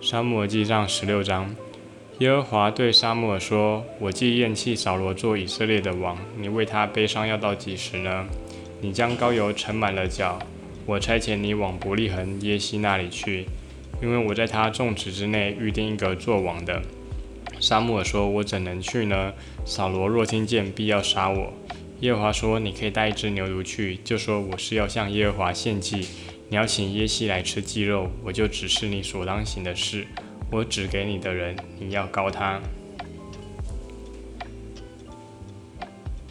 沙漠记上十六章，耶和华对沙漠尔说：“我既厌弃扫罗做以色列的王，你为他悲伤要到几时呢？你将膏油盛满了脚，我差遣你往伯利恒耶西那里去，因为我在他众子之内预定一个做王的。”沙漠尔说：“我怎能去呢？扫罗若听见，必要杀我。”耶和华说：“你可以带一只牛犊去，就说我是要向耶和华献祭。”你要请耶西来吃鸡肉，我就指示你所当行的事。我指给你的人，你要告他。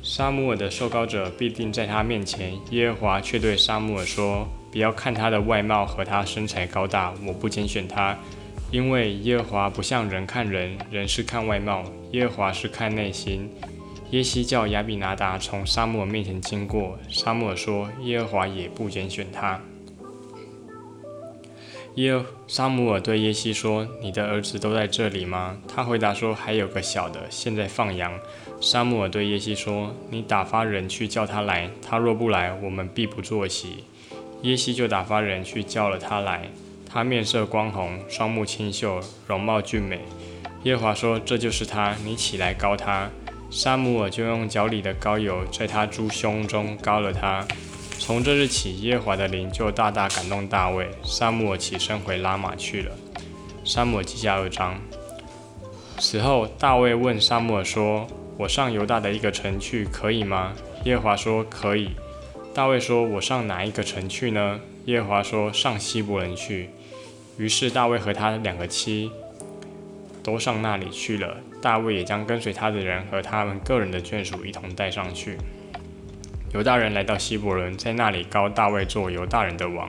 沙姆尔的受膏者必定在他面前。耶和华却对沙姆尔说：“不要看他的外貌和他身材高大，我不拣选他，因为耶和华不像人看人，人是看外貌，耶和华是看内心。”耶西叫亚比拿达从沙姆尔面前经过，沙姆尔说：“耶和华也不拣选他。”耶沙姆尔对耶西说：“你的儿子都在这里吗？”他回答说：“还有个小的，现在放羊。”沙姆尔对耶西说：“你打发人去叫他来，他若不来，我们必不坐席。”耶西就打发人去叫了他来。他面色光红，双目清秀，容貌俊美。耶华说：“这就是他，你起来膏他。”沙姆尔就用脚里的膏油在他猪胸中膏了他。从这日起，耶和华的灵就大大感动大卫。沙姆尔起身回拉玛去了。沙姆尔记下二章。此后，大卫问沙姆尔说：“我上犹大的一个城去，可以吗？”耶和华说：“可以。”大卫说：“我上哪一个城去呢？”耶和华说：“上希伯伦去。”于是大卫和他两个妻都上那里去了。大卫也将跟随他的人和他们个人的眷属一同带上去。犹大人来到希伯伦，在那里高大卫做犹大人的王。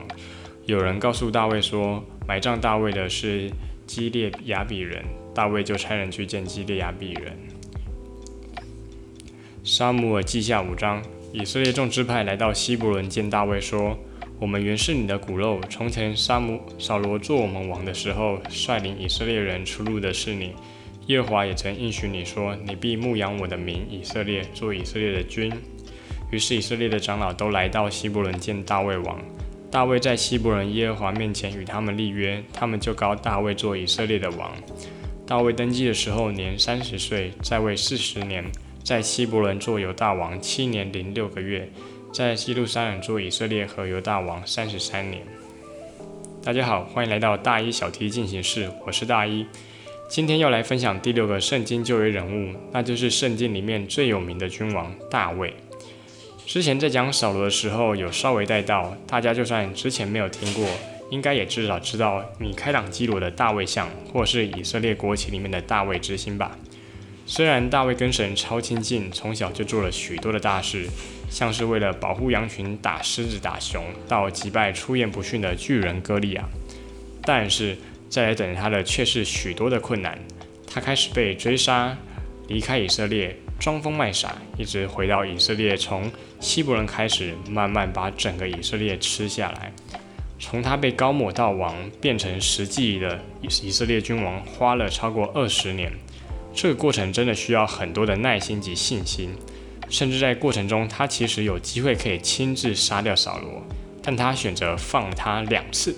有人告诉大卫说，埋葬大卫的是基列亚比人。大卫就差人去见基列亚比人。沙姆尔记下五章，以色列众支派来到希伯伦见大卫，说：“我们原是你的骨肉。从前沙姆扫罗做我们王的时候，率领以色列人出入的是你。耶和华也曾应许你说，你必牧养我的民以色列，做以色列的君。”于是以色列的长老都来到希伯伦见大卫王。大卫在希伯伦耶和华面前与他们立约，他们就告大卫做以色列的王。大卫登基的时候年三十岁，在位四十年，在希伯伦做犹大王七年零六个月，在基路山人做以色列和犹大王三十三年。大家好，欢迎来到大一小题进行式，我是大一。今天要来分享第六个圣经旧约人物，那就是圣经里面最有名的君王大卫。之前在讲扫罗的时候，有稍微带到，大家就算之前没有听过，应该也至少知道米开朗基罗的大卫像，或是以色列国旗里面的大卫之星吧。虽然大卫跟神超亲近，从小就做了许多的大事，像是为了保护羊群打狮子打熊，到击败出言不逊的巨人歌利亚，但是再来等他的却是许多的困难。他开始被追杀，离开以色列。装疯卖傻，一直回到以色列，从希伯伦开始，慢慢把整个以色列吃下来。从他被高抹到王，变成实际的以色列君王，花了超过二十年。这个过程真的需要很多的耐心及信心。甚至在过程中，他其实有机会可以亲自杀掉扫罗，但他选择放他两次，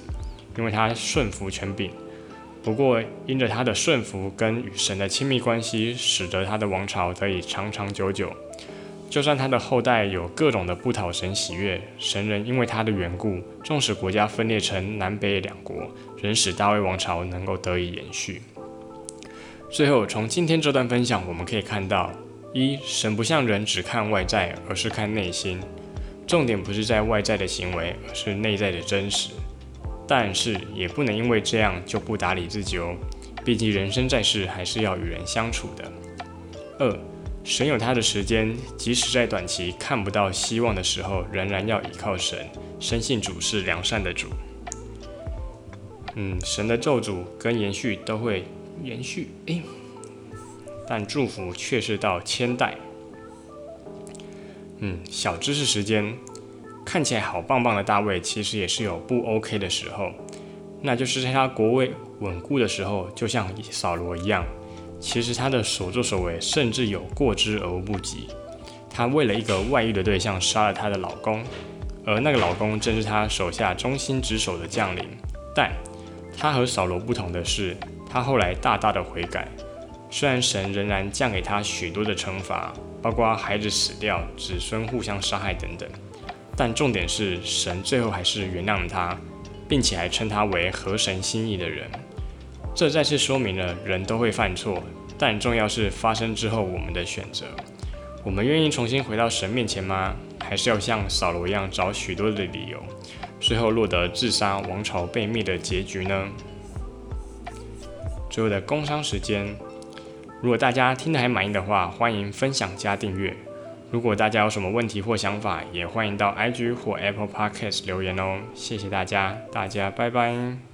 因为他顺服权柄。不过，因着他的顺服跟与神的亲密关系，使得他的王朝得以长长久久。就算他的后代有各种的不讨神喜悦，神人因为他的缘故，纵使国家分裂成南北两国，仍使大卫王朝能够得以延续。最后，从今天这段分享，我们可以看到：一，神不像人只看外在，而是看内心。重点不是在外在的行为，而是内在的真实。但是也不能因为这样就不打理自己哦，毕竟人生在世还是要与人相处的。二，神有他的时间，即使在短期看不到希望的时候，仍然要依靠神，深信主是良善的主。嗯，神的咒诅跟延续都会延续，诶，但祝福却是到千代。嗯，小知识时间。看起来好棒棒的大卫，其实也是有不 OK 的时候，那就是在他国位稳固的时候，就像扫罗一样，其实他的所作所为甚至有过之而无不及。他为了一个外遇的对象杀了他的老公，而那个老公正是他手下忠心职守的将领。但他和扫罗不同的是，他后来大大的悔改。虽然神仍然降给他许多的惩罚，包括孩子死掉、子孙互相杀害等等，但重点是神最后还是原谅了他，并且还称他为合神心意的人。这再次说明了人都会犯错，但重要是发生之后我们的选择。我们愿意重新回到神面前吗？还是要像扫罗一样找许多的理由，最后落得自杀、王朝被灭的结局呢？最后的工商时间。如果大家听得还满意的话，欢迎分享加订阅。如果大家有什么问题或想法，也欢迎到 IG 或 Apple Podcast 留言哦。谢谢大家，大家拜拜。